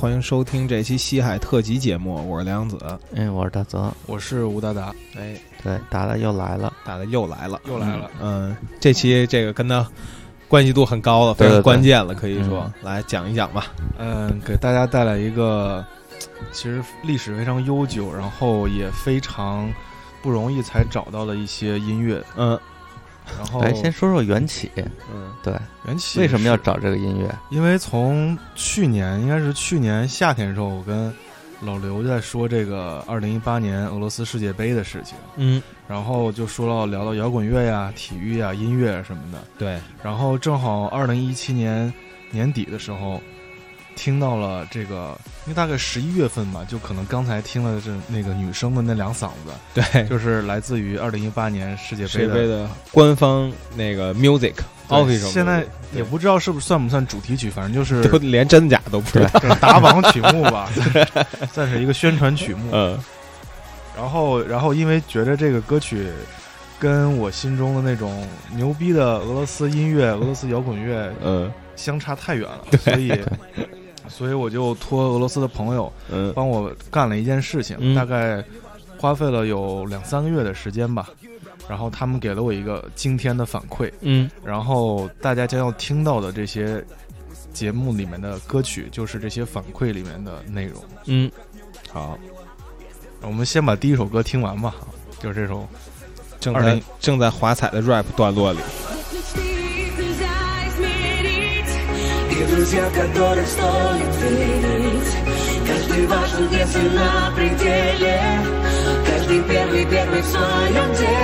欢迎收听这期西海特辑节目，我是梁子。哎，我是大泽。我是吴达达。哎，对，达达又来了，达达又来了，又来了。嗯，这期这个跟他关系度很高了，非常对对对关键了，可以说嗯来讲一讲吧。嗯，给大家带来一个其实历史非常悠久，然后也非常不容易才找到的一些音乐。嗯然后来先说说缘起。嗯对，缘起为什么要？找这个音乐？因为从去年应该是去年夏天的时候，我跟老刘在说这个二零一八年俄罗斯世界杯的事情，嗯，然后就说到聊到摇滚乐呀、体育呀、音乐什么的。对，然后正好二零一七年年底的时候，听到了这个，因为大概十一月份嘛，就可能刚才听了这那个女生的那两嗓子，对，就是来自于二零一八年世界杯的。杯的官方那个 music official，现在也不知道是不是算不算主题曲，反正就是都连真假都不知道。就是打榜曲目吧，算是一个宣传曲目。嗯然后，然后因为觉得这个歌曲跟我心中的那种牛逼的俄罗斯音乐、俄罗斯摇滚乐嗯相差太远了，所以，所以我就托俄罗斯的朋友嗯帮我干了一件事情，嗯大概花费了有两三个月的时间吧。然后他们给了我一个惊天的反馈，嗯然后大家将要听到的这些节目里面的歌曲，就是这些反馈里面的内容。嗯，好，我们先把第一首歌听完吧，就是这首正在正在华彩的 rap 段落里。И друзья, которых стоит верить Каждый важен, если на пределе. Каждый первый, первый в своем деле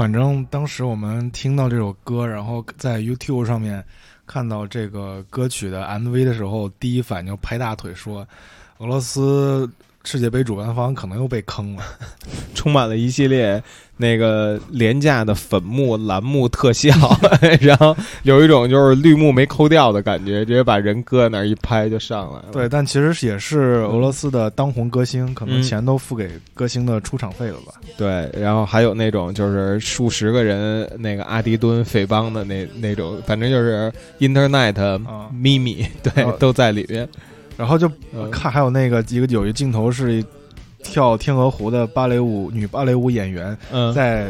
反正当时我们听到这首歌，然后在 YouTube 上面看到这个歌曲的 MV 的时候，第一反应拍大腿说：“俄罗斯世界杯主办方可能又被坑了。充满了一系列那个廉价的粉木、蓝木特效，然后有一种就是绿幕没抠掉的感觉，直接把人搁在那儿一拍就上来了。”对，但其实也是俄罗斯的当红歌星，可能嗯钱都付给歌星的出场费了吧？对，然后还有那种就是数十个人那个阿迪敦匪帮的那那种，反正就是 Internet 啊咪咪，对，啊都在里面。然后就嗯看还有那个一个有一镜头是跳天鹅湖的芭蕾舞女芭蕾舞演员嗯，在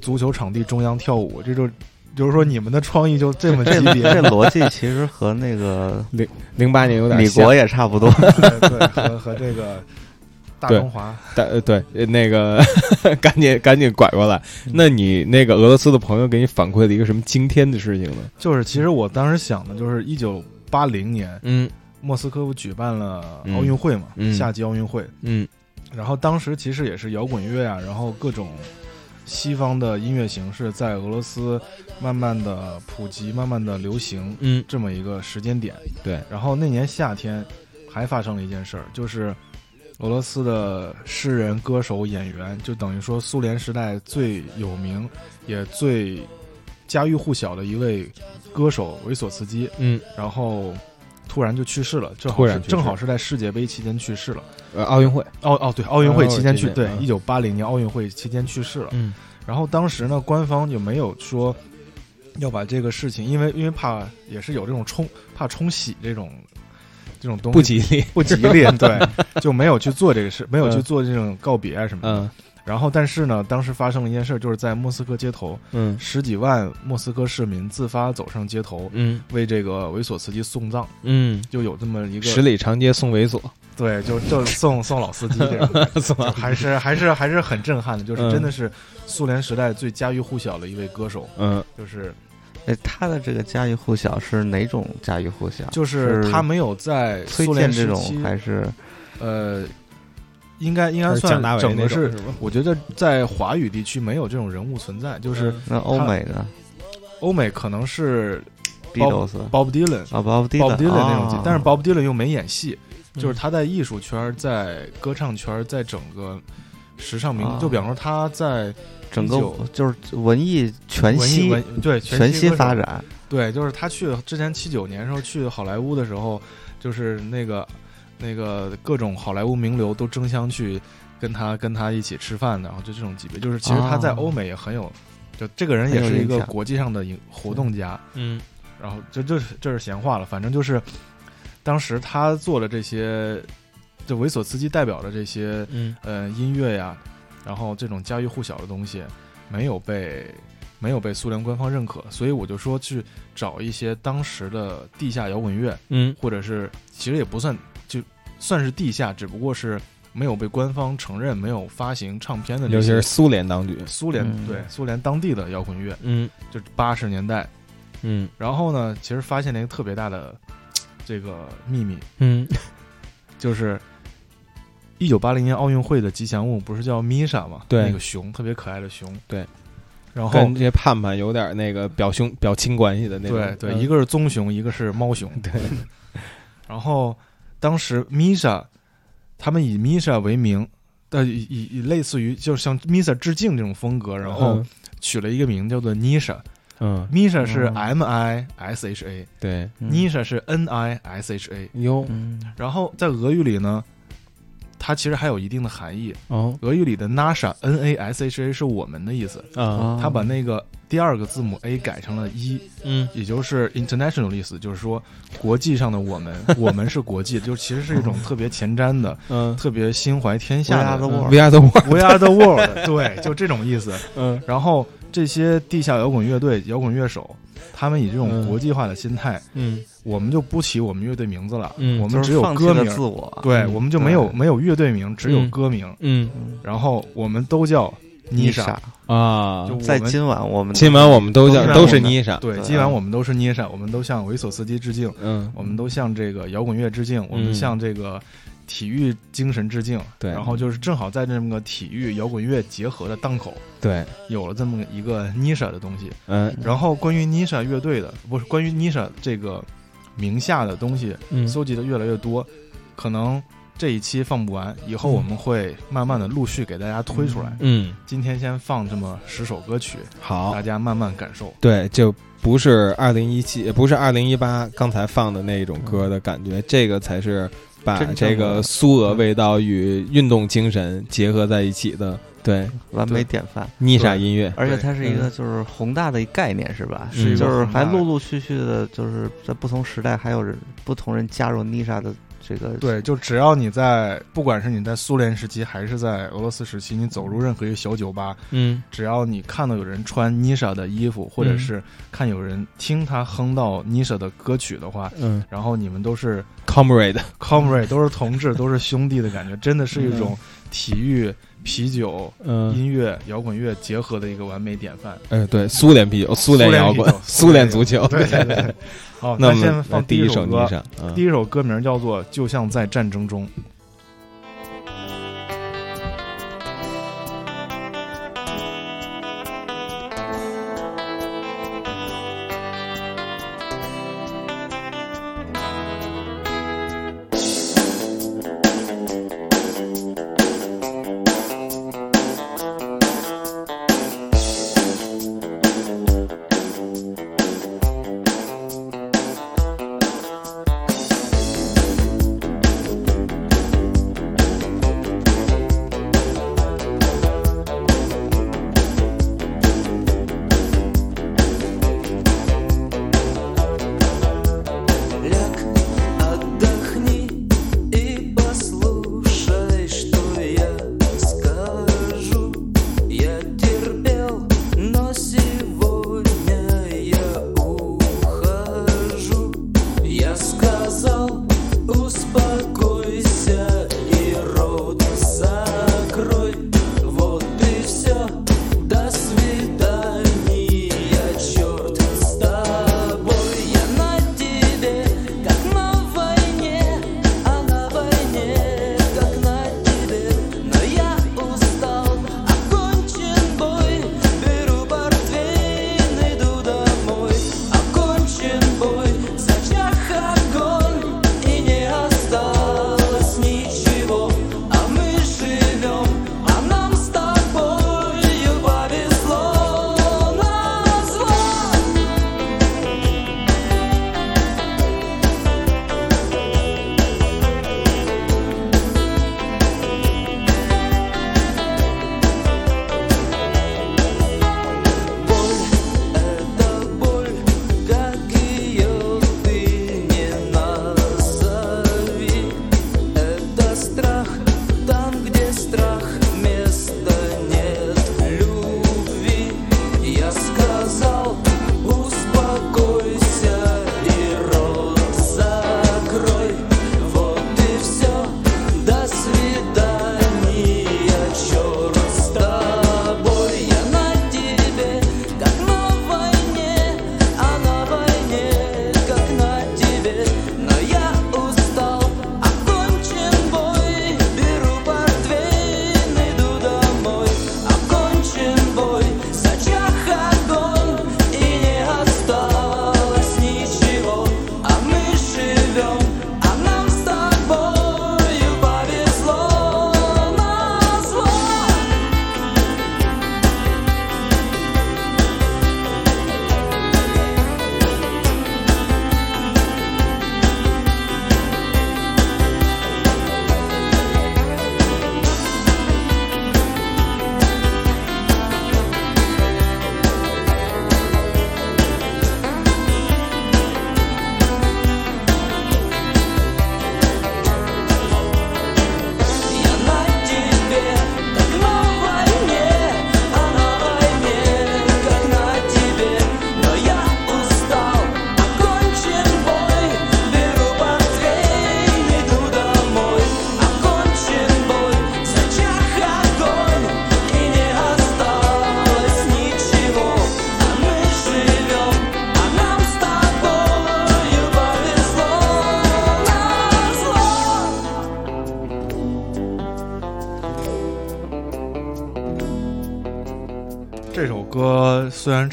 足球场地中央跳舞，这就就是说你们的创意就这么 级别，这逻辑其实和那个零零八年有点像。米国也差不多。对对和和这个大中华。对呃那个 赶紧赶紧拐过来。嗯。那你那个俄罗斯的朋友给你反馈了一个什么惊天的事情呢？就是其实我当时想的就是一九八零年嗯。莫斯科不举办了嗯。奥运会嘛，嗯。夏季奥运会，嗯然后当时其实也是摇滚乐啊，然后各种西方的音乐形式在俄罗斯慢慢的普及，慢慢的流行，嗯，这么一个时间点。对，然后那年夏天还发生了一件事儿，就是俄罗斯的诗人、歌手、演员，就等于说苏联时代最有名也最家喻户晓的一位歌手维索茨基，嗯然后突然就去世了，正好是正好是在世界杯期间去世了。呃，奥运会，哦哦，对，奥运会期间去，对一九八零年奥运会期间去世了。嗯然后当时呢，官方就没有说要把这个事情，因为因为怕也是有这种冲怕冲洗这种这种东西不吉利。不吉利，对，就没有去做这个事，没有去嗯做这种告别啊什么的。嗯然后，但是呢，当时发生了一件事，就是在莫斯科街头，嗯十几万莫斯科市民自发走上街头，嗯为这个维索茨基送葬，嗯，就有这么一个十里长街送猥琐，对，就就送送老司机这样，送还是还是还是很震撼的，就是嗯真的是苏联时代最家喻户晓的一位歌手，嗯就是哎，他的这个家喻户晓是哪种家喻户晓？就是是他没有在崔苏健这种联时期，还是呃，应该应该算整个是？我觉得在华语地区没有这种人物存在，就是那欧美呢欧美可能是 Beatles Bob Dylan。啊，Bob Dylan 那种但是 Bob Dylan 又没演戏，就是嗯。他在艺术圈、在歌唱圈、在整个时尚名，啊。就比方说他在整个就是文艺全息文对全息发展，对，就是他去之前七九年的时候去好莱坞的时候，就是那个那个各种好莱坞名流都争相去跟他跟他一起吃饭的，然后就这种级别。就是其实他在哦欧美也很有，就这个人也是一个国际上的影活动家。嗯。然后这这是这是闲话了，反正就是当时他做的这些，就维索茨基代表的这些嗯。呃音乐呀，然后这种家喻户晓的东西没有被没有被苏联官方认可，所以我就说去找一些当时的地下摇滚乐，嗯。或者是其实也不算就算是地下，只不过是没有被官方承认、没有发行唱片的尤其是苏联当局，苏联、嗯。对苏联当地的摇滚乐，嗯。就是八十年代。嗯。然后呢，其实发现了一个特别大的这个秘密，嗯就是一九八零年奥运会的吉祥物不是叫米莎吗？对那个熊特别可爱的熊。对，然后跟这些盼盼有点那个表兄表亲关系的那种，对一个是棕熊，一个是猫熊。对，然后当时米莎，他们以米莎为名。呃，以以以类似于就向 Misa 致敬这种风格，然后嗯取了一个名叫做 Nisha。嗯。Misha 是嗯 M I S H A，Nisha、对。嗯。是 N I S H A。哟。嗯。然后在俄语里呢，它其实还有一定的含义。哦。俄语里的 Nasha N A S H A 是我们的意思，啊他把那个第二个字母 A 改成了一，嗯。也就是 international 的意思，就是说国际上的我们，我们是国际，就其实是一种特别前瞻的、嗯。特别心怀天下的 world We are the world，We are the world，对，就这种意思。嗯。然后这些地下摇滚乐队、摇滚乐手，他们以这种嗯。国际化的心态，嗯。我们就不起我们乐队名字了，嗯我们只有歌名。自，我，对，嗯。我们就没有没有乐队名，只有嗯。歌名，嗯。然后我们都叫妮莎。啊。就，我们在今晚我们今晚我们都叫都是妮莎，对，今晚我们都是妮莎，我们都向维索斯基致敬，嗯。我们都向这个摇滚乐致敬，我们向这个体育精神致敬。对然后就是正好在这么个体育摇滚乐结合的档口，对，有了这么一个 Nisha 的东西。嗯然后关于 Nisha 乐队的，不是关于 Nisha 这个名下的东西，嗯搜集的越来越多，可能这一期放不完，以后我们会慢慢的陆续给大家推出来。嗯，今天先放这么十首歌曲，好大，家慢慢感受。对，就不是二零一七，不是二零一八刚才放的那种歌的感觉，这个才是把这个苏俄味道与运动精神结合在一起的，对，完美典范。妮莎音乐，而且它是一个就是宏大的一概念，是吧？是就是还陆陆续续的，就是在不同时代还有人不同人加入妮莎的这个对，就只要你在，不管是你在苏联时期还是在俄罗斯时期，你走入任何一个小酒吧，嗯。只要你看到有人穿妮莎的衣服，或者是看有人听他哼到妮莎的歌曲的话，嗯。然后你们都是，comrade，comrade，都是同志，都是兄弟的感觉，真的是一种体育、啤酒、嗯，音乐、摇滚乐结合的一个完美典范。哎，对，苏联啤酒，苏联摇滚苏联足球，对对对对。好，那我先放第一，首妮莎，嗯第一首歌名叫做《就像在战争中》。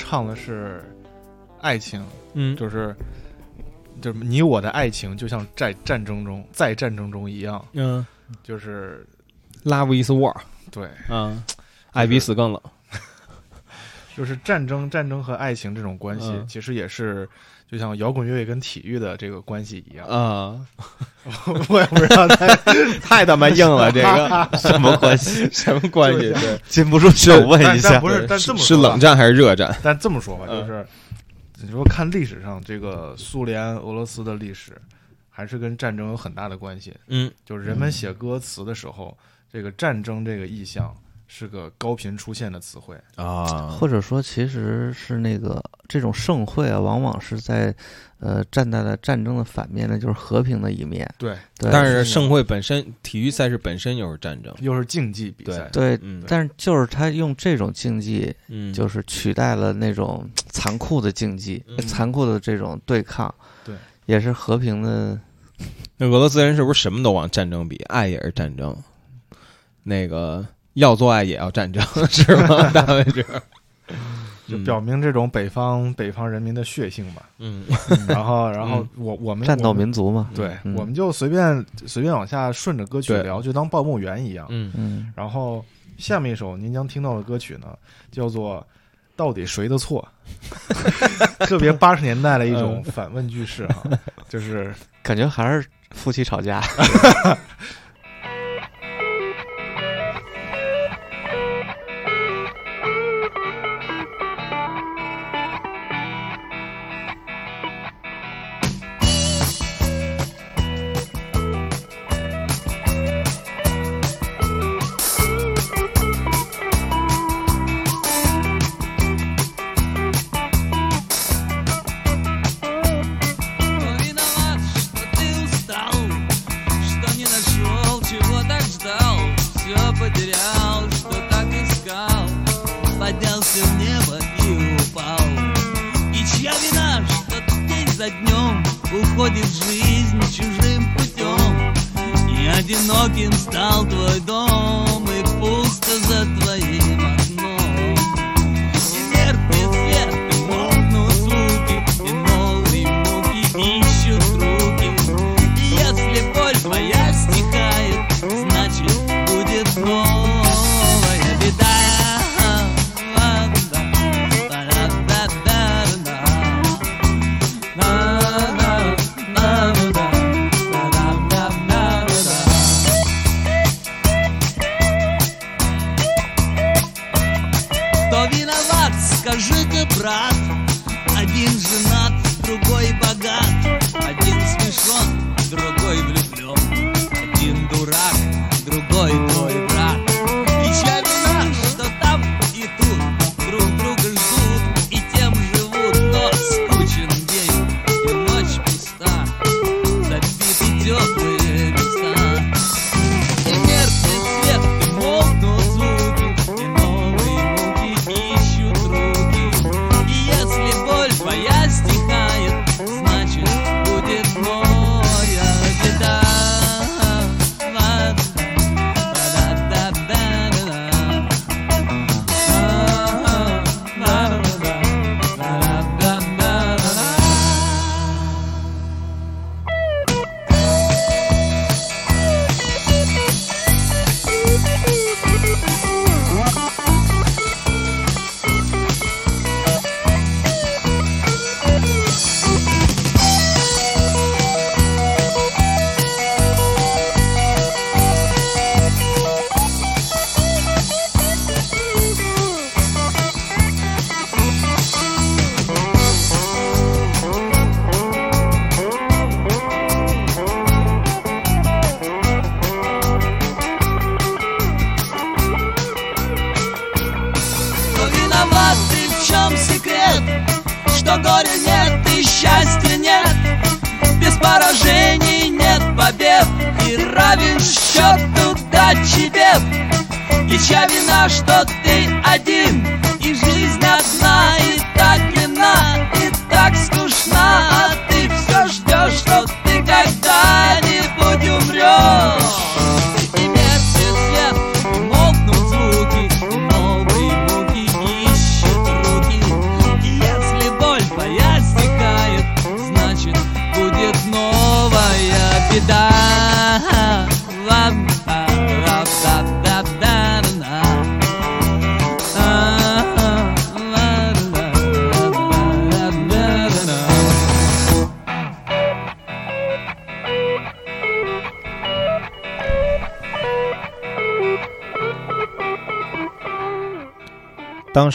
唱的是爱情，嗯，就是就是你我的爱情就像在战争中，在战争中一样，嗯。就是，Love is war，对，嗯，爱比死更冷。就是战争、战争和爱情这种关系，嗯其实也是就像摇滚乐跟体育的这个关系一样。啊，我也不知道太 太他妈硬了，这个 什么关系？什么关系？对，禁不住想问一下。不是，但这么是冷战还是热战？但这么说吧，嗯就是你说看历史上这个苏联、俄罗斯的历史，还是跟战争有很大的关系。嗯就是人们写歌词的时候，这个战争这个意象是个高频出现的词汇。啊或者说，其实是那个这种盛会啊，往往是在呃站在了战争的反面呢，就是和平的一面。对，对，但是盛会本身，体育赛事本身又是战争。又是竞技比赛。对，嗯但是就是他用这种竞技，嗯，就是取代了那种残酷的竞技、嗯残酷的这种对抗。对，也是和平的。那俄罗斯人是不是什么都往战争比？爱也是战争，那个要做爱也要战争，是吗？大卫这，就表明这种北方北方人民的血性吧。嗯然后，然后我我们战斗民族嘛。对，嗯我们就随便随便往下顺着歌曲聊，就当报幕员一样。嗯嗯，然后下面一首您将听到的歌曲呢，叫做《到底谁的错》，特别八十年代的一种反问句式啊，就是感觉还是夫妻吵架。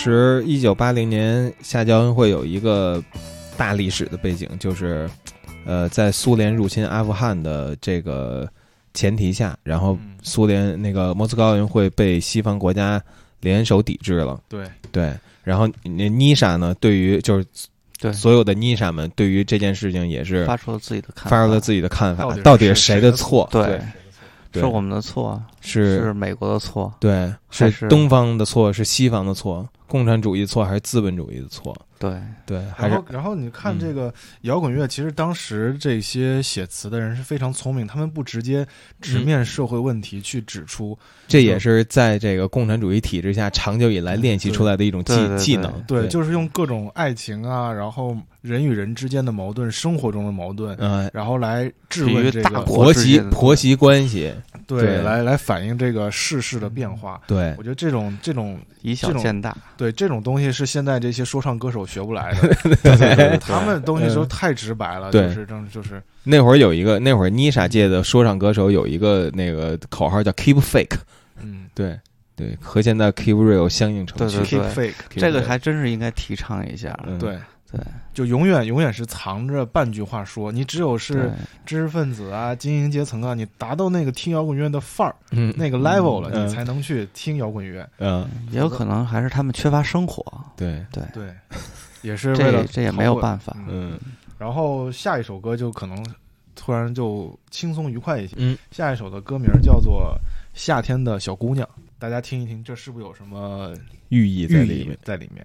时一九八零年夏季奥运会有一个大历史的背景，就是呃，在苏联入侵阿富汗的这个前提下，然后嗯。苏联那个莫斯科奥运会被西方国家联手抵制了。对，对，然后那妮莎呢，对于就是对。所有的妮莎们，对于这件事情也是发出了自己的看法，发出了自己的看法到底，是谁谁的的错？对。对，是我们的错，是。是美国的错，对，是是东方的错，是西方的错，共产主义错还是资本主义的错？对，对，还是然后，然后你看嗯。这个摇滚乐，其实当时这些写词的人是非常聪明，他们不直接直面社会问题去指出，这也是在这个共产主义体制下长久以来练习出来的一种技技能。对，就是用各种爱情啊，然后人与人之间的矛盾，生活中的矛盾，嗯，然后来质比喻问这个大婆媳婆媳关系，对，对。来来反映这个世事的变化。对。我觉得这种这种以小见大，对这种东西是现在这些说唱歌手学不来的，对对对他们东西都太直白了，对。就是正就是那会儿有一个，那会儿妮莎界的说唱歌手有一个那个口号叫 “keep fake”，嗯。对对，和现在 “keep real” 相应程序。对对，keep fake，这个还真是应该提倡一下。嗯对。就永远永远是藏着半句话说，你只有是知识分子啊、精英阶层啊，你达到那个听摇滚乐的范儿、嗯那个 level 了，嗯你才能去听摇滚乐。嗯，也有可能还是他们缺乏生活，对，对，对，也是为了这这也没有办法。嗯。嗯。然后下一首歌就可能突然就轻松愉快一些。嗯，下一首的歌名叫做《夏天的小姑娘》，大家听一听，这是不是有什么寓意在里面。在里面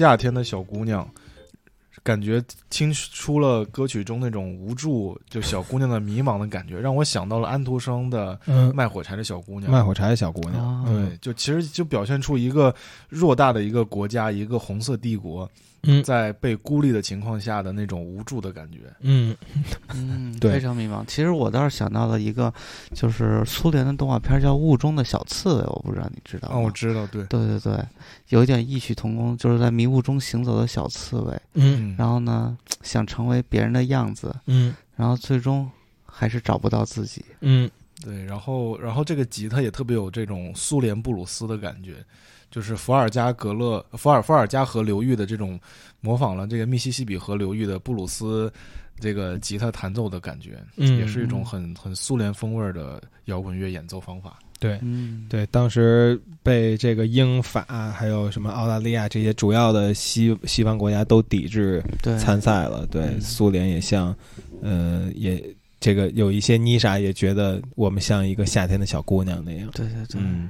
夏天的小姑娘》，感觉听出了歌曲中那种无助，就小姑娘的迷茫的感觉，让我想到了安徒生的《嗯，卖火柴的小姑娘》。卖火柴的小姑娘，啊对，就其实就表现出一个偌大的一个国家，一个红色帝国，嗯在被孤立的情况下的那种无助的感觉。嗯嗯，对非常迷茫。其实我倒是想到了一个，就是苏联的动画片叫《雾中的小刺猬》，我不知道你知道吗？哦，我知道，对，对对对，有一点异曲同工，就是在迷雾中行走的小刺猬，嗯嗯，然后呢，想成为别人的样子，嗯然后最终还是找不到自己。嗯对，然后然后这个吉他也特别有这种苏联布鲁斯的感觉，就是伏尔加格勒、伏尔伏尔加河流域的这种模仿了这个密西西比河流域的布鲁斯这个吉他弹奏的感觉，嗯也是一种很很苏联风味儿的摇滚乐演奏方法。对。嗯，对，当时被这个英法还有什么澳大利亚这些主要的西西方国家都抵制，参赛了。对，嗯苏联也像，呃，也这个有一些妮莎也觉得我们像一个夏天的小姑娘那样。对对对，嗯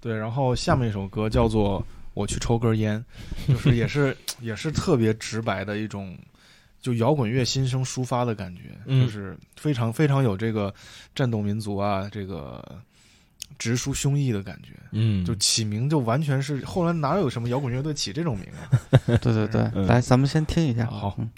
对，然后下面一首歌叫做《我去抽根烟》，就是也是也是特别直白的一种，就摇滚乐心声抒发的感觉，嗯就是非常非常有这个战斗民族啊，这个直抒胸臆的感觉。嗯，就起名就完全是后来哪有什么摇滚乐队起这种名啊？对对对，嗯来，咱们先听一下。好嗯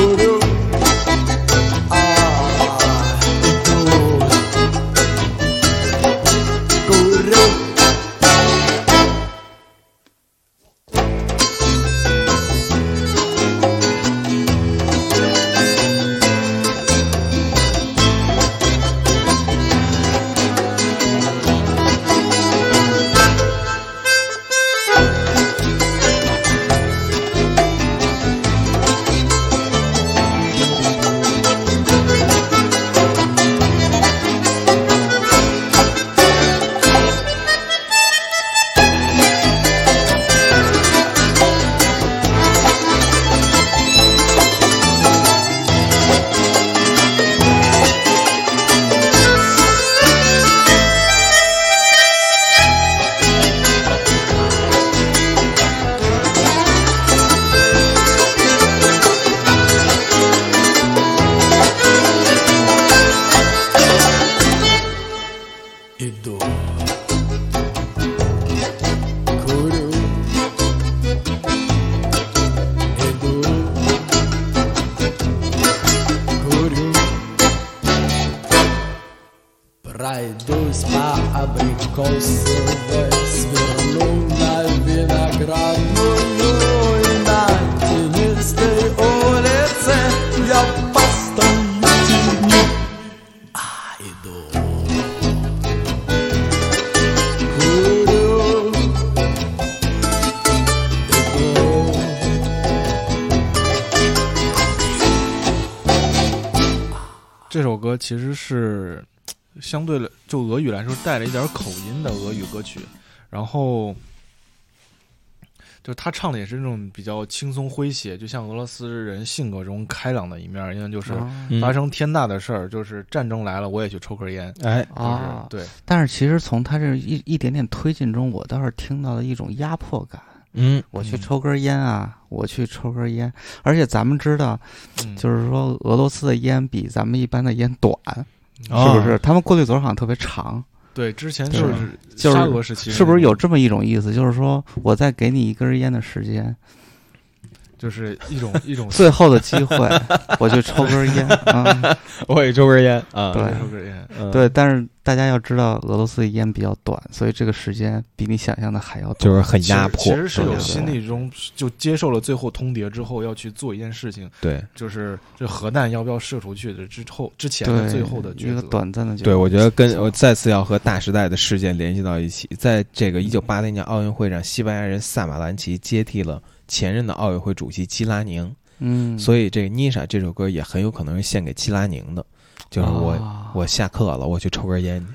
guru. 相对来就俄语来说带了一点口音的俄语歌曲，然后就是他唱的也是那种比较轻松诙谐，就像俄罗斯人性格中开朗的一面，因为就是发生天大的事儿，就是战争来了，我也去抽根烟，哎，啊，就是对，但是其实从他这一一点点推进中，我倒是听到了一种压迫感。嗯。我去嗯。抽根烟啊，我去抽根烟，而且咱们知道，嗯。就是说俄罗斯的烟比咱们一般的烟短，哦是不是？他们过滤嘴好像特别长，对，之前就是就是沙俄时期，是不是有这么一种意思？就是说我再给你一根烟的时间，就是一种一种最后的机会，我去抽根烟啊。我也抽根烟啊，对抽根烟，嗯对，但是大家要知道，俄罗斯的烟比较短，所以这个时间比你想象的还要短。就是很压迫，其实是有心理中就接受了最后通牒之后要去做一件事情，对就是这核弹要不要射出去的之后之前的对最后的一个抉择。短暂的决对，我觉得跟我再次要和大时代的事件联系到一起，在这个一九八零年奥运会上，西班牙人萨马兰奇接替了前任的奥运会主席基拉宁，嗯，所以这个《妮莎》这首歌也很有可能是献给基拉宁的，就是我、啊。我下课了，我去抽根烟去。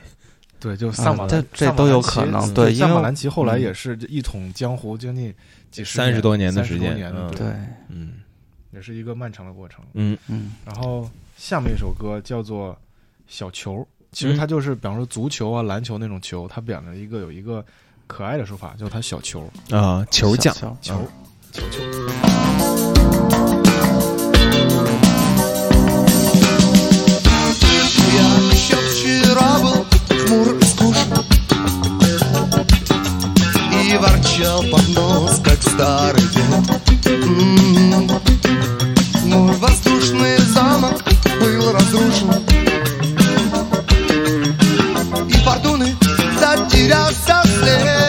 对，就萨马兰，这这都有可能嗯萨马对因为兰奇后来嗯。也是一统江湖将近几十三十多年的时间嗯对，嗯。也是一个漫长的过程。嗯。嗯。然后下面一首歌叫做《小球》，其实嗯。它就是比方说足球啊、篮球那种球，它表了一个有一个可爱的说法，叫它小球。啊，球匠小球嗯 ворчал под нос, как старый дед. М-м-м. Воздушный замок был разрушен. И фортуны затерялся след.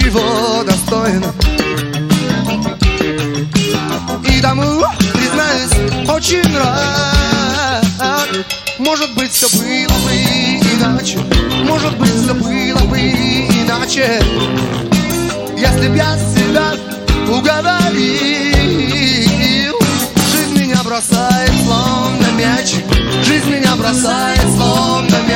Чего достоин И тому, признаюсь, очень рад. Может быть, все было бы иначе. Может быть, все было бы иначе. Если б я себя уговорил. Жизнь меня бросает словно мячик. Жизнь меня бросает словно мячик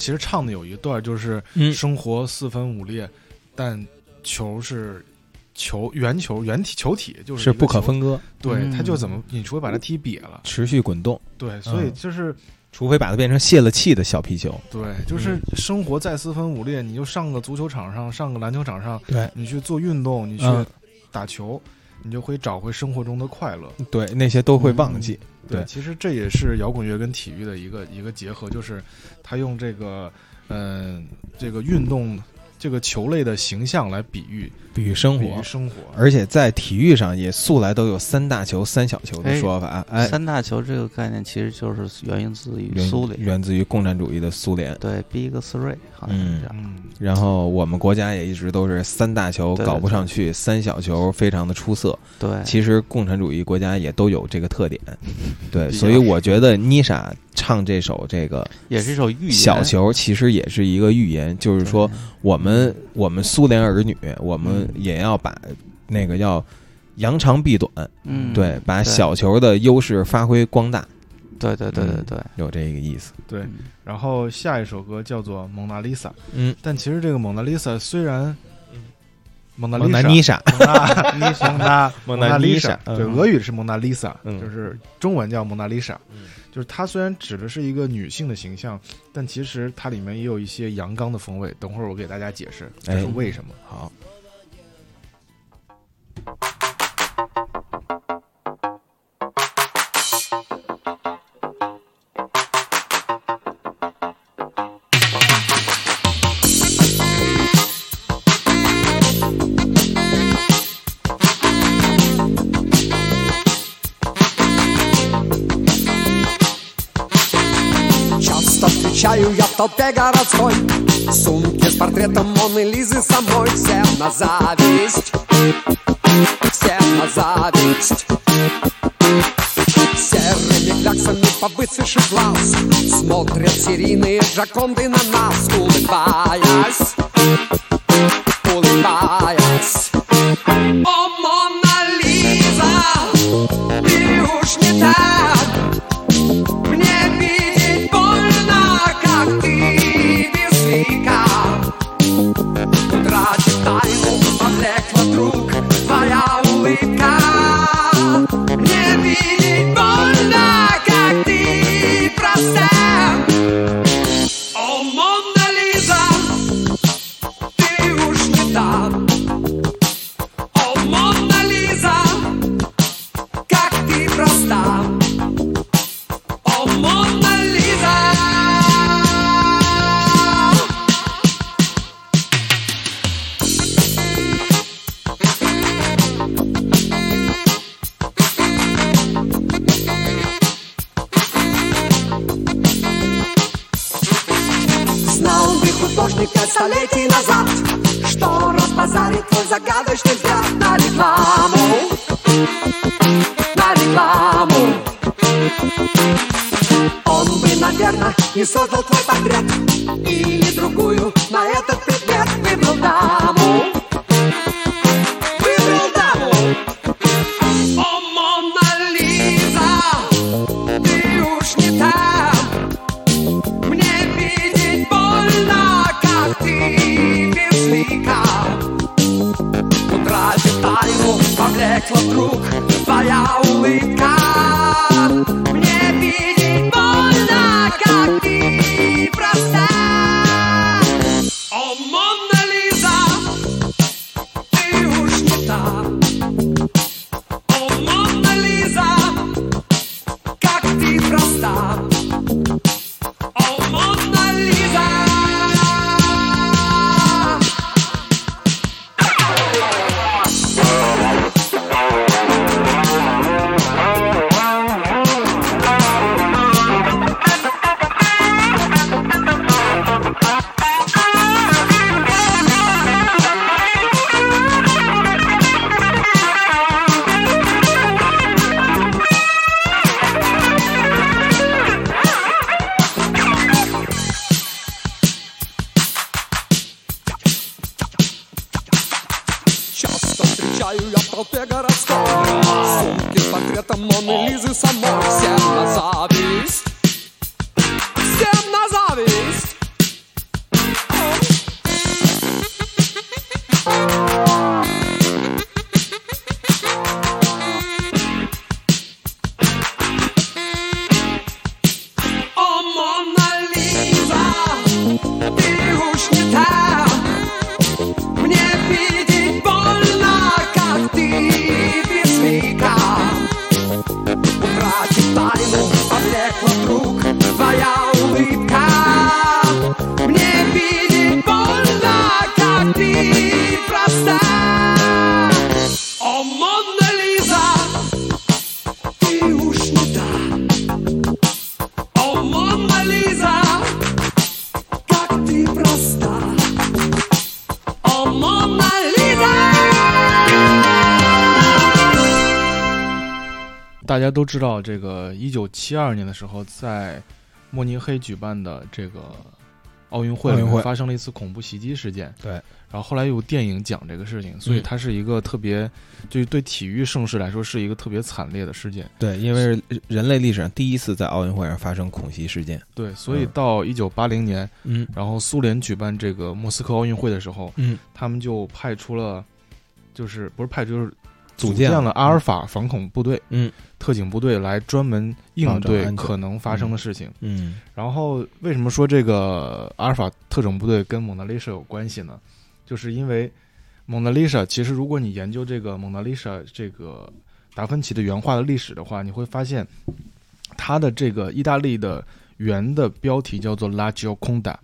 其实唱的有一段就是嗯。生活四分五裂，但球是球圆球圆体球体就是是不可分割，对，嗯。他就怎么你除非把它踢瘪了，持续滚动，对，所以嗯就是除非把它变成泄了气的小皮球。对，就是嗯生活再四分五裂，你就上个足球场上，上个篮球场上，对。你去做运动，你去嗯。打球，你就会找回生活中的快乐。对，那些都会忘记。对其实这也是摇滚乐跟体育的一个一个结合，就是他用这个嗯、这个运动这个球类的形象来比喻比喻生活比喻，生活。而且在体育上也素来都有三大球、三小球的哎说法。哎，三大球这个概念其实就是源自于苏联，源自于共产主义的苏联。对，Big Three 好像是这样。嗯，然后我们国家也一直都是三大球搞不上去，三小球非常的出色。对，其实共产主义国家也都有这个特点，对，所以我觉得妮莎唱这首这个也是一首寓言。小球，其实也是一个寓言，就是说对我们我们苏联儿女，我们嗯。也要把那个要扬长避短，嗯，对，把小球的优势发挥光大，对对对对对，有这个意思。对。嗯。然后下一首歌叫做《蒙娜丽莎》，嗯，但其实这个蒙娜丽莎虽然蒙娜蒙丽莎娜妮莎，蒙娜丽莎，蒙娜蒙娜 娜丽丽莎。对，嗯。俄语是蒙娜丽莎，嗯。就是中文叫蒙娜丽莎。嗯就是它虽然指的是一个女性的形象，但其实它里面也有一些阳刚的风味。等会儿我给大家解释这是哎为什么。好 встречаю я в толпе городской. Сумки с портретом Моны Лизы самой Всем на зависть. Всем на зависть. Серыми кляксами повысивши глаз. Смотрят серийные джаконды на нас. Улыбаясь 知道，这个一九七二年的时候，在慕尼黑举办的这个奥运会发生了一次恐怖袭击事件。对，然后后来有电影讲这个事情，所以嗯它是一个特别，就是对体育盛世来说是一个特别惨烈的事件。对，因为人类历史上第一次在奥运会上发生恐袭事件。对，所以嗯到一九八零年，嗯。然后苏联举办这个莫斯科奥运会的时候，嗯，他们就派出了，就是不是派出，就是组建建了阿尔法反恐部队，嗯，特警部队来专门应对可能发生的事情。嗯然后为什么说这个阿尔法特种部队跟蒙娜丽莎有关系呢？就是因为蒙娜丽莎，其实如果你研究这个蒙娜丽莎这个达芬奇的原画的历史的话，你会发现它的这个意大利的原的标题叫做 La Gioconda，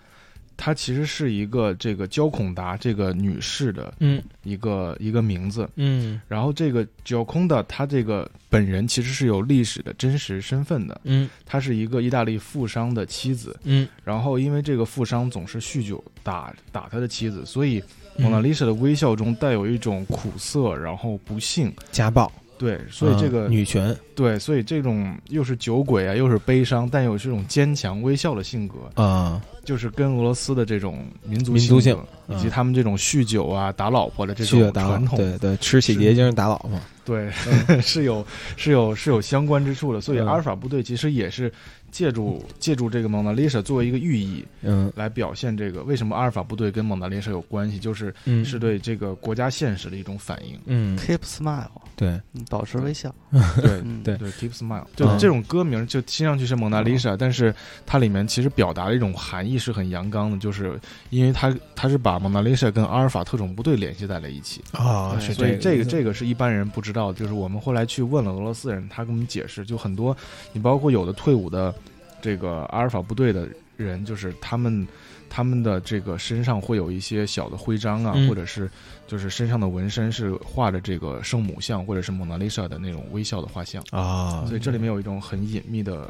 它其实是一个这个焦孔达这个女士的嗯。一个一个名字。嗯。然后这个 Gioconda 她这个本人其实是有历史的真实身份的，嗯。她是一个意大利富商的妻子。嗯，然后因为这个富商总是酗酒打打他的妻子，所以蒙娜丽莎的微笑中带有一种苦涩，然后不幸。家暴，对，所以这个、嗯女权，对，所以这种又是酒鬼啊，又是悲伤，但又是这种坚强微笑的性格，啊，就是跟俄罗斯的这种民族民族性以及他们这种酗酒啊、打老婆的这种传统，对对，吃洗洁精打老婆，对，是有是有是有相关之处的。所以嗯。阿尔法部队其实也是借助借助这个蒙娜丽莎作为一个寓意，嗯。来表现这个为什么阿尔法部队跟蒙娜丽莎有关系，就是嗯。是对这个国家现实的一种反应。嗯，Keep smile，对，嗯保持微笑。对嗯，对。对，Keep Smile，就嗯。这种歌名就听上去是蒙娜丽莎，但是它里面其实表达了一种含义是很阳刚的，就是因为他他是把蒙娜丽莎跟阿尔法特种部队联系在了一起。啊，所以这个个这个是一般人不知道，就是我们后来去问了俄罗斯人，他给我们解释，就很多，你包括有的退伍的这个阿尔法部队的人，就是他们他们的这个身上会有一些小的徽章啊，嗯或者是就是身上的纹身是画着这个圣母像或者是蒙娜丽莎的那种微笑的画像，啊，所以这里面有一种很隐秘的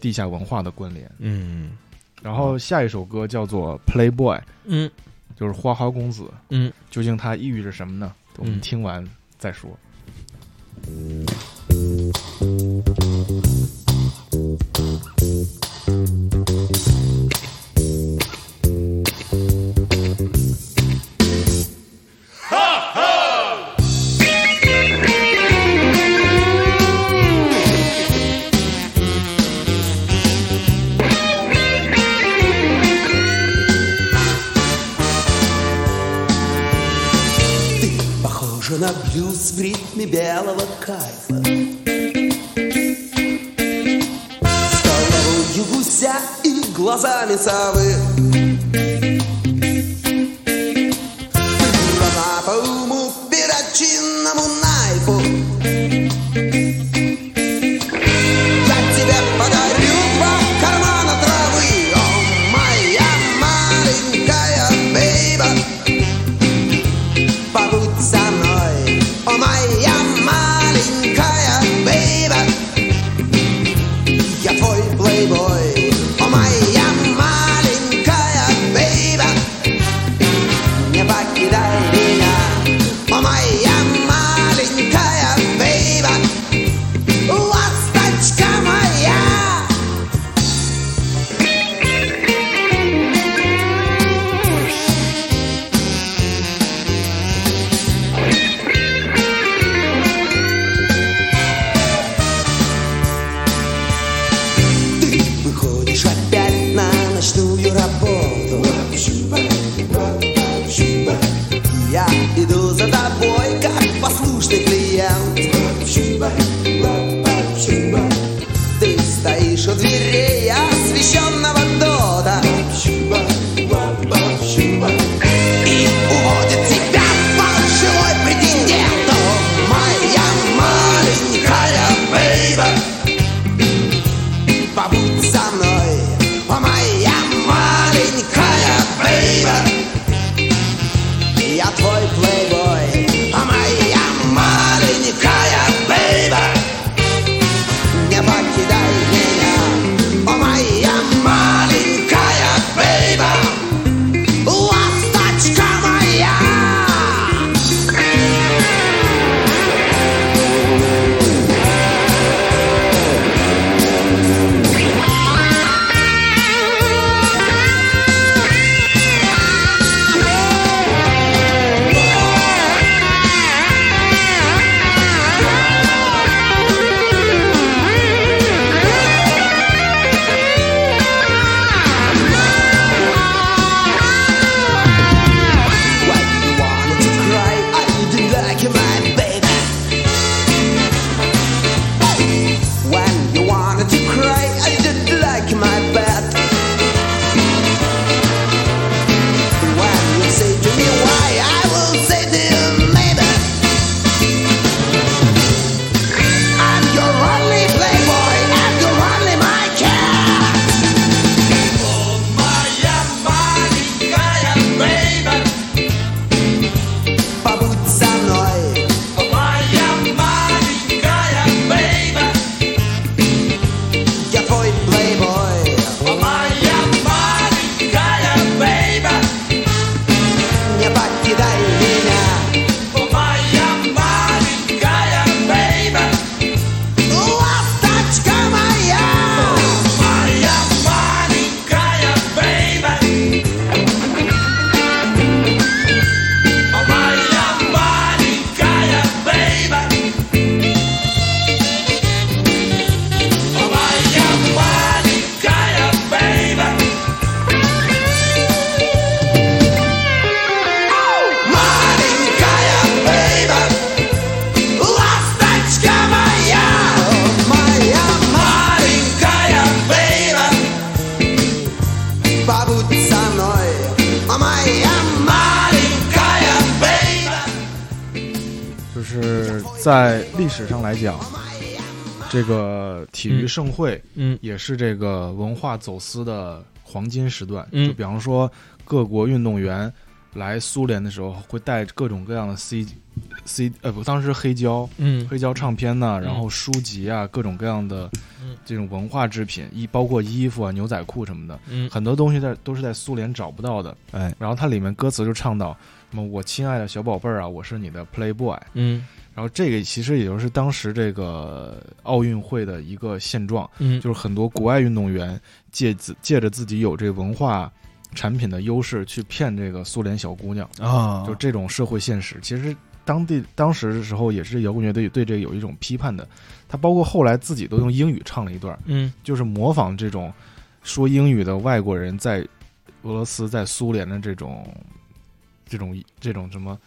地下文化的关联。嗯然后下一首歌叫做 play boy 就是花花公子。究竟它意味着什么呢？我们听完再说。Блюз в ритме белого кайфа. С головой гуся и глазами совы. Глаза по уму перочинному найфу 盛会嗯。也是这个文化走私的黄金时段。嗯。就比方说，各国运动员来苏联的时候，会带各种各样的 C C 呃不，当时黑胶嗯。黑胶唱片呐、然后书籍啊，各种各样的嗯。这种文化制品，衣包括衣服啊、牛仔裤什么的，嗯，很多东西在都是在苏联找不到的。哎，然后它里面歌词就唱到什么“我亲爱的小宝贝儿啊，我是你的 Playboy”。嗯然后这个其实也就是当时这个奥运会的一个现状，嗯，就是很多国外运动员借自借着自己有这文化产品的优势，去骗这个苏联小姑娘，啊，就这种社会现实。其实当地当时的时候，也是摇滚乐队对这个有一种批判的。他包括后来自己都用英语唱了一段，嗯就是模仿这种说英语的外国人在俄罗斯、在苏联的这种这种这种什么。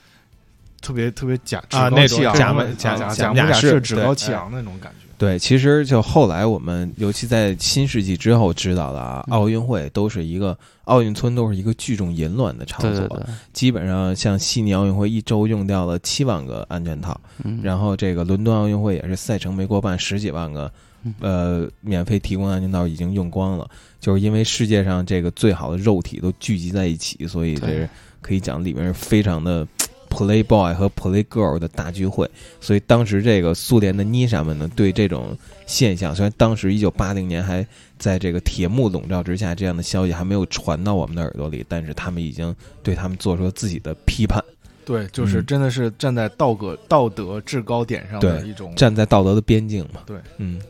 特别特别假趾啊高气昂那种假的模假假模假式、趾高气哎昂那种感觉。对，其实就后来我们，尤其在新世纪之后知道了啊，奥运会都是一个奥运村，都是一个聚众淫乱的场所。对对对，基本上像悉尼奥运会一周用掉了七万个安全套，嗯，然后这个伦敦奥运会也是赛程没过半，十几万个嗯呃免费提供安全套已经用光了，就是因为世界上这个最好的肉体都聚集在一起，所以这是可以讲里面是非常的。Playboy 和 Playgirl 的大聚会，所以当时这个苏联的妮莎们呢，对这种现象，虽然当时一九八零年还在这个铁幕笼罩之下，这样的消息还没有传到我们的耳朵里，但是他们已经对他们做出了自己的批判，对，就是嗯真的是站在道德道德制高点上的一种。站在道德的边境嘛。对，嗯，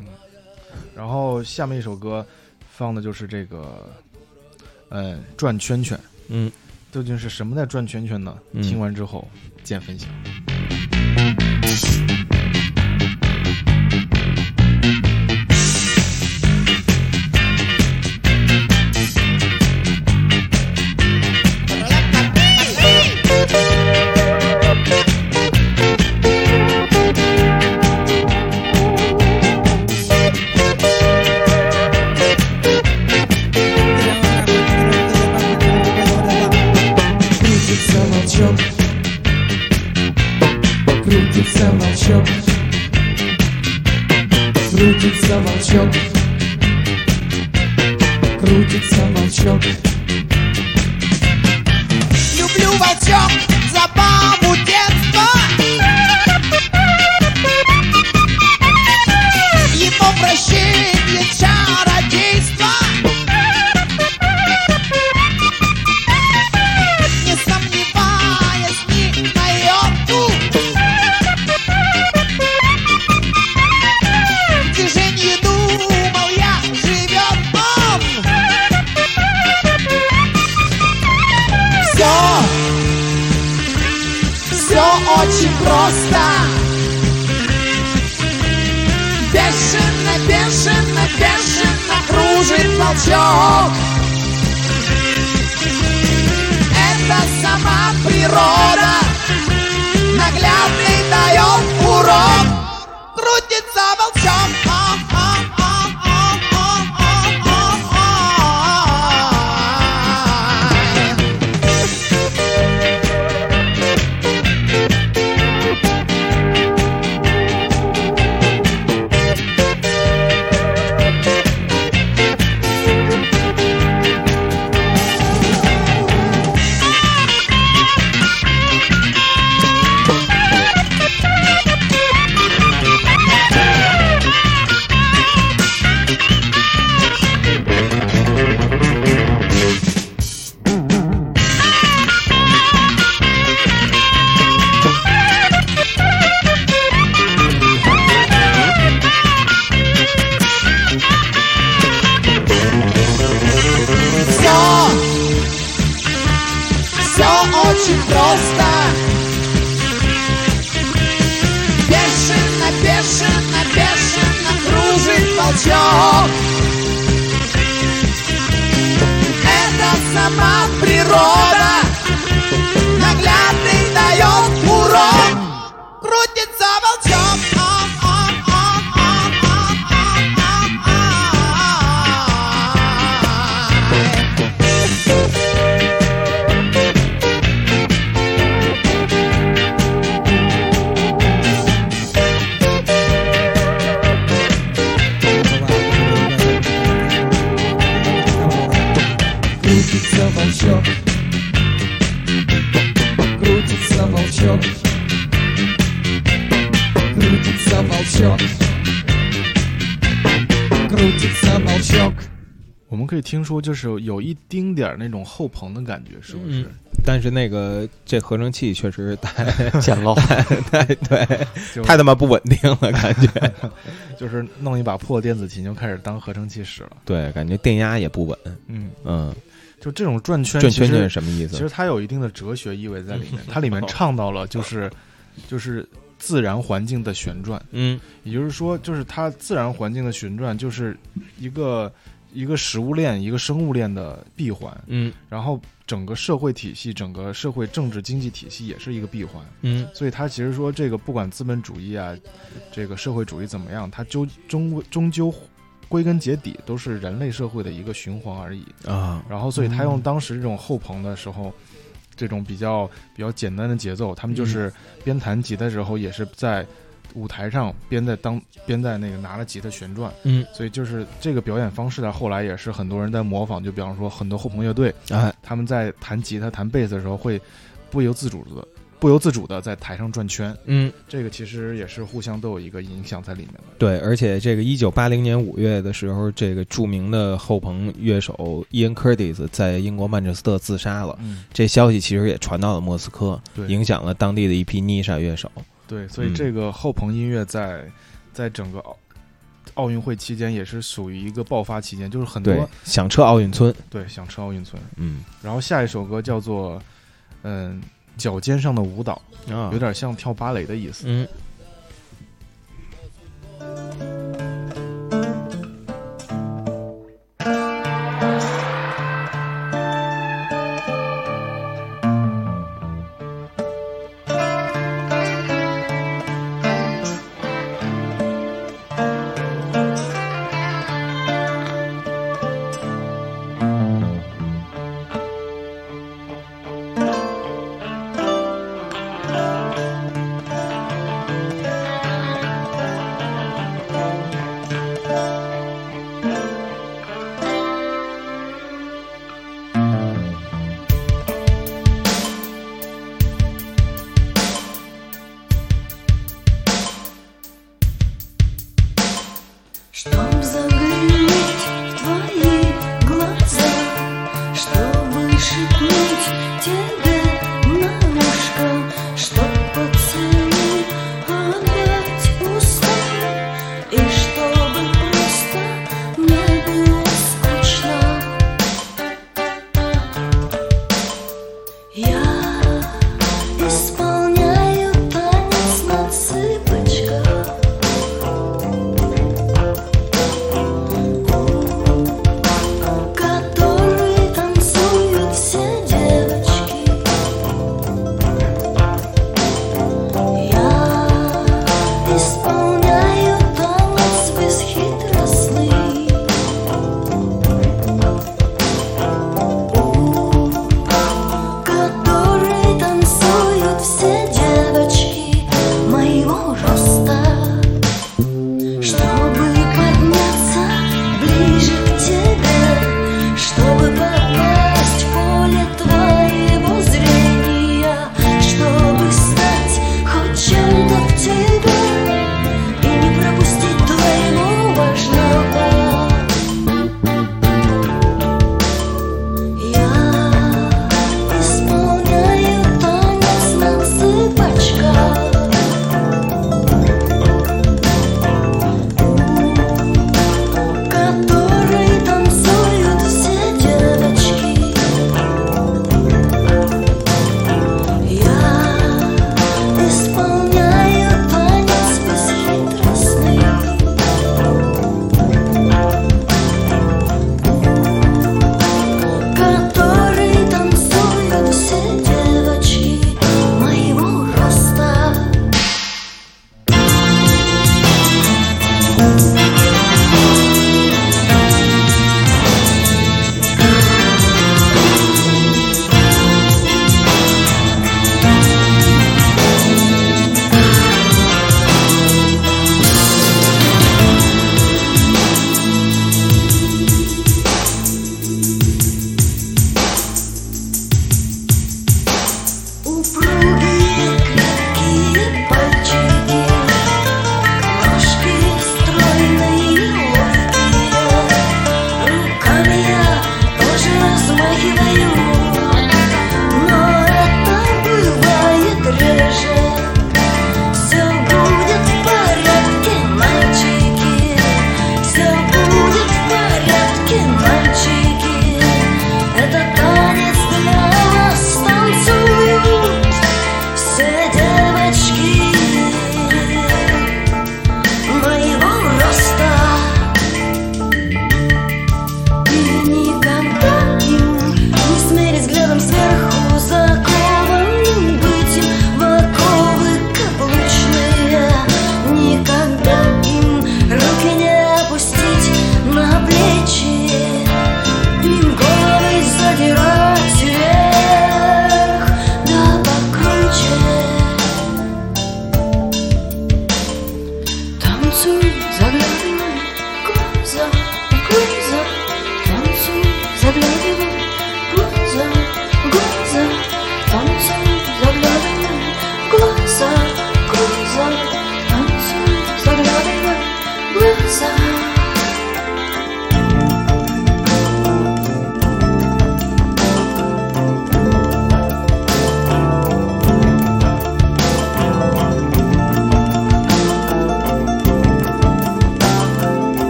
然后下面一首歌放的就是这个，呃，转圈圈。嗯，究竟是什么在转圈圈呢？嗯听完之后见分享。Крутится волчок Крутится волчок Крутится волчок Люблю волчок забаву просто. Бешено, бешено, бешено кружит волчок. Это сама природа, наглядный дает урок. Крутится 出，就是有有一丁点儿那种后棚的感觉，是不是？嗯但是那个这合成器确实太 简陋。太对，太他妈不稳定了，感觉。就是弄一把破电子琴就开始当合成器使了。对，感觉电压也不稳。嗯，嗯，就这种转圈，转圈圈是什么意思？其实它有一定的哲学意味在里面，它里面唱到了就是就是自然环境的旋转，嗯也就是说，就是它自然环境的旋转就是一个一个食物链、一个生物链的闭环，嗯。然后整个社会体系、整个社会政治经济体系也是一个闭环。嗯。所以他其实说这个不管资本主义啊，这个社会主义怎么样，它终终终究归根结底都是人类社会的一个循环而已。啊，然后，所以他用当时这种后朋的时候，这种比较比较简单的节奏，他们就是边弹吉他的时候，也是在舞台上边在当边在那个拿着吉他旋转。嗯所以就是这个表演方式呢，后来也是很多人在模仿。就比方说，很多后朋乐队，哎，他们在弹吉他、弹贝斯的时候，会不由自主的、不由自主的在台上转圈。嗯，这个其实也是互相都有一个影响在里面的。对，而且这个一九八零年五月的时候，这个著名的后朋乐手 Ian Curtis 在英国曼彻斯特自杀了。嗯，这消息其实也传到了莫斯科，对影响了当地的一批妮莎乐手。对，所以嗯这个后朋音乐在在整个奥奥运会期间也是属于一个爆发期间，就是很多，响彻奥运村。对响彻奥运村。嗯然后下一首歌叫做嗯脚尖上的舞蹈，啊有点像跳芭蕾的意思。嗯。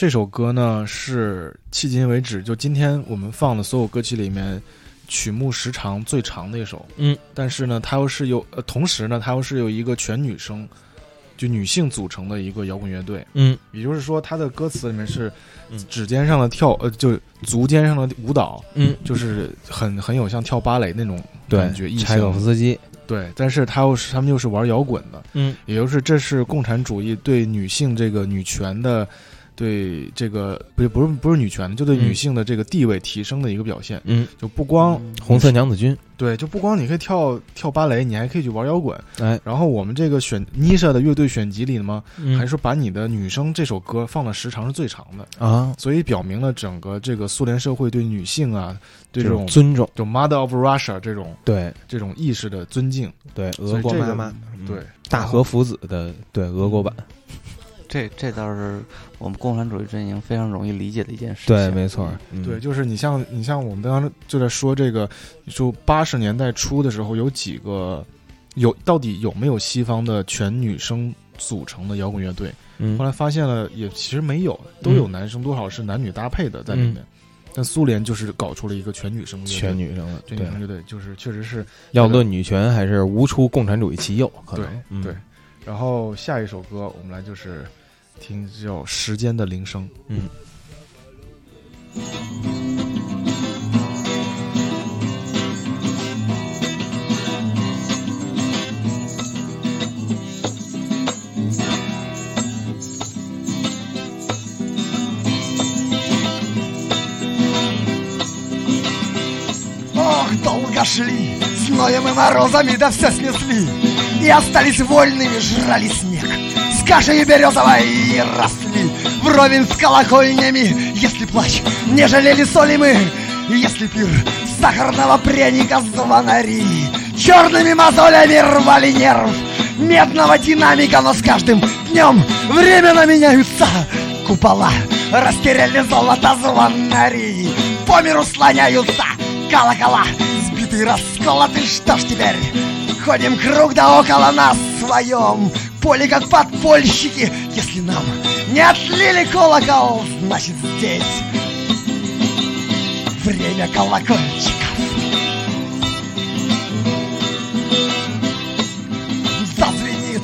这首歌呢是迄今为止就今天我们放的所有歌曲里面曲目时长最长的一首。嗯，但是呢，它又是由呃，同时呢，它又是由一个全女生，就女性组成的一个摇滚乐队。嗯。也就是说，它的歌词里面是嗯。指尖上的跳，呃，就足尖上的舞蹈，嗯，就是很很有像跳芭蕾那种感觉，意柴可夫。斯基，对，但是他又是他们又是玩摇滚的，嗯。也就是这是共产主义对女性这个女权的，对这个不是不是不是女权，就对嗯。女性的这个地位提升的一个表现。嗯，就不光红色娘子军，对，就不光你可以跳跳芭蕾，你还可以去玩摇滚。哎，然后我们这个选 Nisha 的乐队选集里呢，嗯。还说把你的女生这首歌放的时长是最长的，啊，所以表明了整个这个苏联社会对女性啊，对这这种种尊重，就 Mother of Russia 这种对这种意识的尊敬。对，俄国妈妈，嗯对，大和福子的对俄国版，这这倒是我们共产主义阵营非常容易理解的一件事情。对，没错，嗯对，就是你像你像我们刚刚就在说这个，你说八十年代初的时候有几个有到底有没有西方的全女生组成的摇滚乐队？嗯后来发现了，也其实没有，都有男生，多少是男女搭配的在里面。但苏联就是搞出了一个全女生乐队全女生的，对全女，生乐队，就是确实是要论女权，还是无出共产主义其右，可对能，嗯对。然后下一首歌我们来就是听叫《时间的铃声》。嗯。 Ох, долго шли, зноем и морозами, да все снесли. И остались вольными, жрали снег. Кашей березовой. Росли Вровень с колокольнями, если плач Не жалели соли мы, если пир Сахарного пряника звонари. Черными мозолями рвали нерв Медного динамика, но с каждым днем Временно меняются. Купола Растеряли золото звонари. По миру слоняются колокола Сбиты, расколоты, что ж теперь? Ходим круг да около нас своем поле, как подпольщики. Если нам не отлили колокол, значит здесь Время колокольчиков. Зазвенит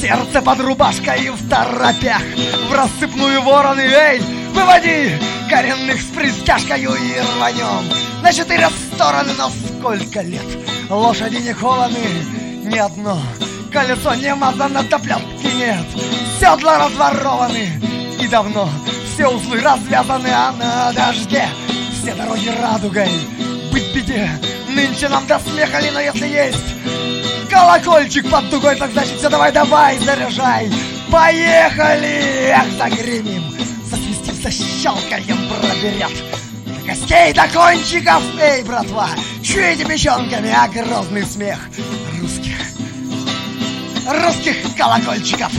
сердце под рубашкой в торопях. В рассыпную вороны, эй, выводи Коренных с пристяжкою и рванем. На четыре стороны, но сколько лет? Лошади не кованы, ни одно Колесо не мазано, до плетки нет. Седла разворованы и давно Все узлы развязаны, а на дожде Все дороги радугой. Быть беде, нынче нам до смеха ли, но если есть Колокольчик под дугой, так значит все давай, давай, заряжай. Поехали! Эх, загремим! Засвистим, защелкаем, проберет костей, до кончиков, эй, братва! Чуете печенками, а грозный смех Русских Русских колокольчиков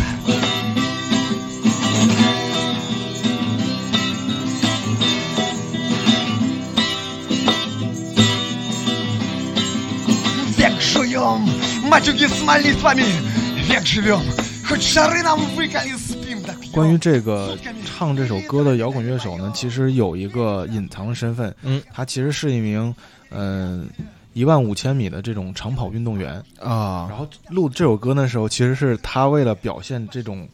Век жуем, матюги с молитвами Век живем, хоть шары нам выколи, спим так пьем. 关于这个唱这首歌的摇滚乐手呢，其实有一个隐藏的身份，嗯，他其实是一名嗯 一万五千米的这种长跑运动员。啊然，后录这首歌的时候，其实是他为了表现这种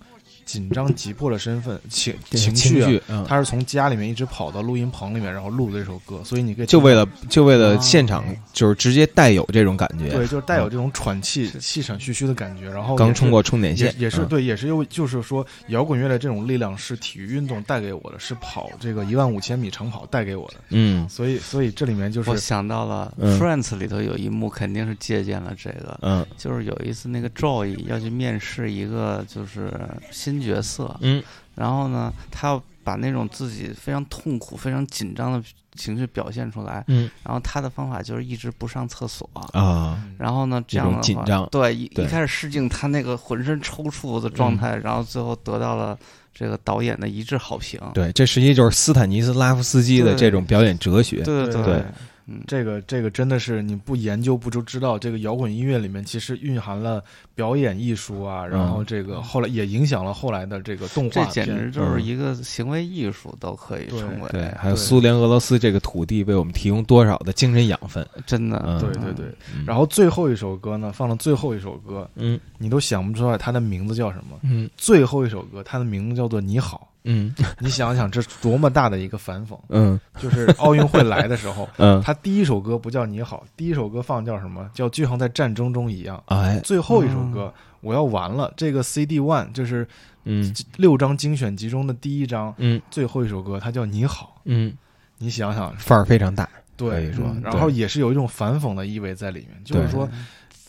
紧张急迫的身份情情绪啊，绪，嗯，他是从家里面一直跑到录音棚里面，然后录的这首歌，所以你可以就为了就为了啊现场，就是直接带有这种感觉，对，就是带有这种喘气、气喘吁吁的感觉，然后刚冲过充电线，嗯也是对，也是又就是说，摇滚乐的这种力量是体育运动带给我的，是跑这个一万五千米长跑带给我的，嗯。所以所以这里面就是我想到了嗯《Friends》里头有一幕，肯定是借鉴了这个。嗯就是有一次那个 Joy 要去面试一个就是新角色，嗯。然后呢，他要把那种自己非常痛苦、非常紧张的情绪表现出来，嗯。然后他的方法就是一直不上厕所。啊，然后呢，这样的话紧张。对，一一开始试镜他那个浑身抽搐的状态，然后最后得到了这个导演的一致好评。对，这实际就是斯坦尼斯拉夫斯基的这种表演哲学，对对。对嗯这个这个真的是你不研究不就知道，这个摇滚音乐里面其实蕴含了表演艺术啊，然后这个后来也影响了后来的这个动画这简直。就是一个行为艺术，都可以对称为。对，还有苏联、俄罗斯这个土地为我们提供多少的精神养分？真的，嗯对对对，嗯然后最后一首歌呢，放了最后一首歌，嗯你都想不出来它的名字叫什么。嗯最后一首歌，它的名字叫做《你好嗯》。你想想，这多么大的一个反讽！嗯就是奥运会来的时候，嗯，他第一首歌不叫《你好》，第一首歌放叫什么？叫就像在战争中一样。哎，最后一首歌，我要完了。这个 CD One 就是嗯六张精选集中的第一张，嗯最后一首歌，它叫《你好》。嗯，你想想，范儿非常大，可对以，说嗯，然后也是有一种反讽的意味在里面，就是对说，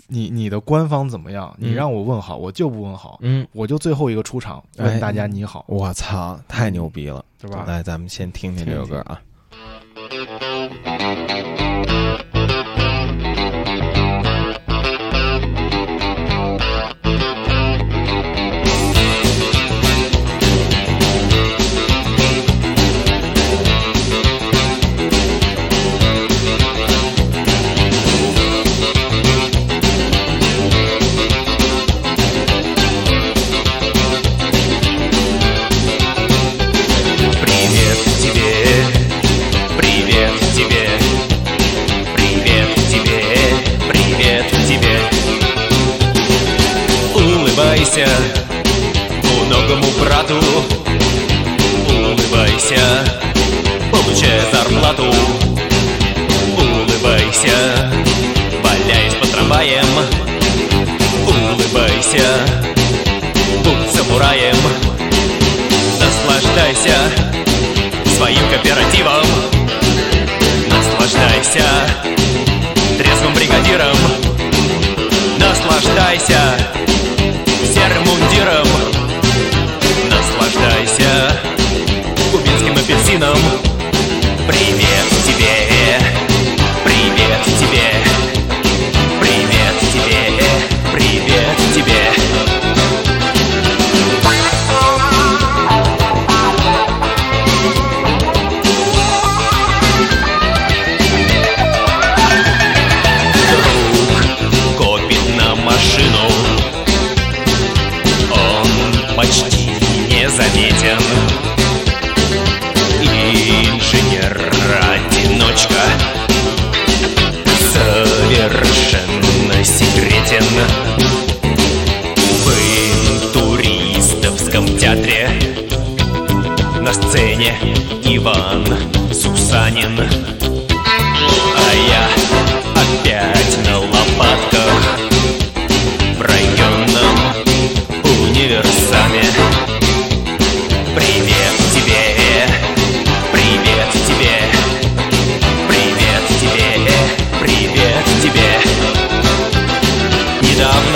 你你的官方怎么样？你让我问好，我就不问好。嗯，我就最后一个出场，问大家你好。我操，太牛逼了！对吧？来，咱们先听听这首歌啊。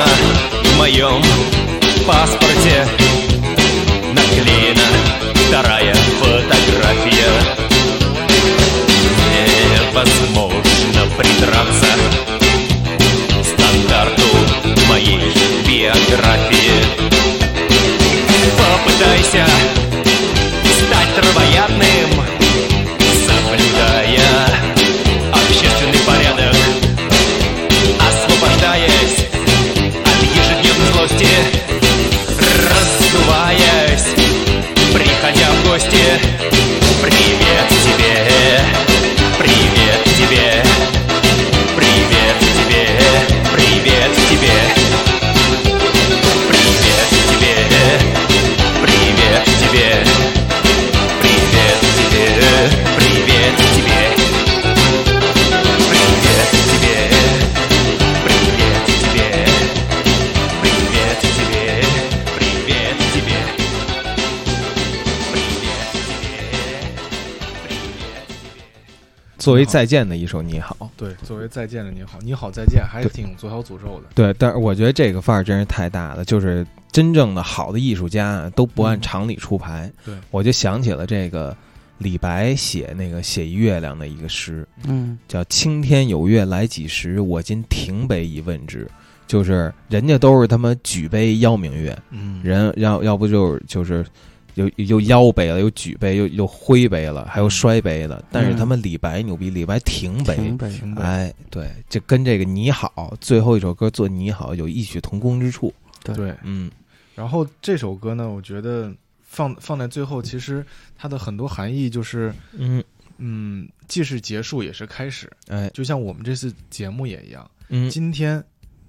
Недавно в моем паспорте Наклеена вторая фотография невозможно придраться стандарту моей биографии. Попытайся стать травоядным, 作为再见的一首《你好》，对，作为再见的你好，你好再见，还是挺左小诅咒的。对，但是我觉得这个范儿真是太大了，就是真正的好的艺术家啊都不按常理出牌。对。我就想起了这个李白写那个写一月亮的一个诗，嗯。叫“青天有月来几时，我今停杯一问之”，就是人家都是他妈举杯邀明月，嗯，人要要不就是就是有有腰杯了，有举杯，有有挥杯了，还有摔杯的。但是他们李白牛逼，李白停杯，停杯，停杯哎，对，这跟这个你好最后一首歌做你好有异曲同工之处。对，嗯。然后这首歌呢，我觉得放放在最后，其实它的很多含义就是，嗯，嗯，既是结束也是开始，哎，就像我们这次节目也一样。嗯。今天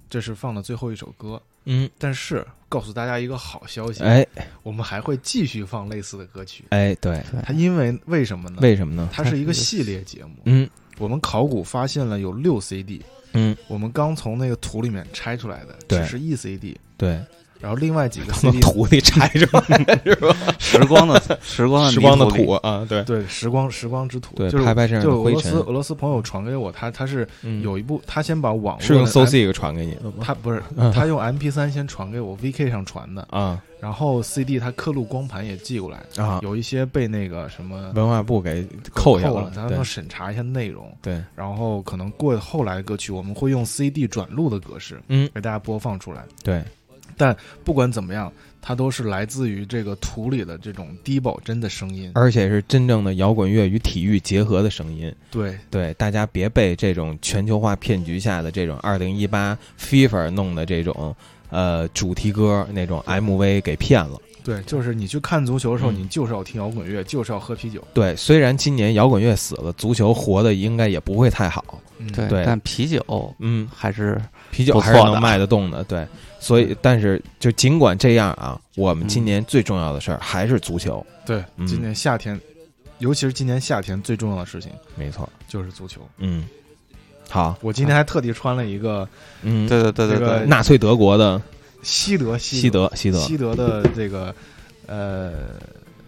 这是放的最后一首歌，嗯，但是告诉大家一个好消息，哎我们还会继续放类似的歌曲。哎，对，它因为为什么呢？为什么呢？它是一个系列节目。嗯我们考古发现了有六 CD，嗯，我们刚从那个土里面拆出来的，对只是一 CD，对，然后另外几个从 CD 土里拆出来是吧？时光的时光的时光的土啊，对。对时光时光之土，对，就是拍拍这样的灰尘就俄罗斯。俄罗斯朋友传给我，他他是嗯。有一部，他先把网络是用的 So M- Sick 传给你的吗？他不是嗯 他用 MP 三先传给我，VK 上传的，啊。然后 CD 他刻录光盘也寄过来，啊，有一些被那个什么文化部给扣下了，咱对。们审查一下内容，对，然后可能过后来的歌曲我们会用 CD 转录的格式嗯，给大家播放出来。对，不管怎么样，它都是来自于这个土里的这种低保真的声音。而且是真正的摇滚乐与体育结合的声音。对对，大家别被这种全球化骗局下的这种二零一八 FIFA 弄的这种呃主题歌那种 MV 给骗了。对，就是你去看足球的时候，嗯你就是要听摇滚乐，就是要喝啤酒。对，虽然今年摇滚乐死了，足球活的应该也不会太好。嗯，对，对但啤酒嗯，还是啤酒还是能卖得动的。对，所以但是就尽管这样啊，我们今嗯。年最重要的事儿还是足球。对，嗯。今年夏天，尤其是今年夏天最重要的事情没错。就是足球。嗯，好，我今天还特地穿了一个嗯，对对对对这个对，纳粹德国的西德西德西德。西德的这个呃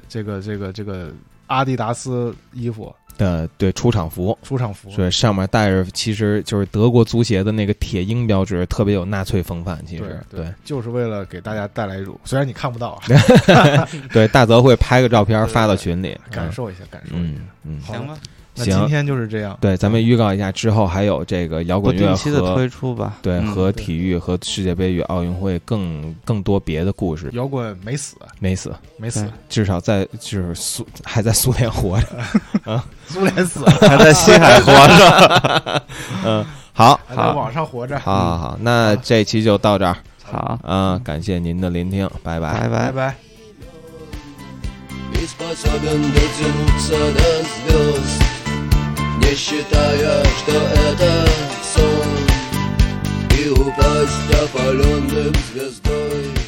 这个这个这个阿迪达斯衣服的对出场服。出场服，对，上面带着其实就是德国足协的那个铁鹰标志，特别有纳粹风范。其对实，对，就是为了给大家带来一种，虽然你看不到啊，对，大泽会拍个照片发到群里，感受一下，感受一嗯下。嗯，好行吧，行那今天就是这样。对，咱们预告一下，之后还有这个摇不滚乐定期的和推出吧。对嗯和体育和世界杯与奥运会更更多别的故事。摇滚没死，没死，没死对，至少在就是苏还在苏联活着。苏联死了，还在西海活着。嗯，好，还在网上活着。好好好，那这期就到这儿好，啊，感谢您的聆听，拜拜拜拜拜。拜。 И способен дотянуться до звезд Не считая, что это сон. И упасть опаленным звездой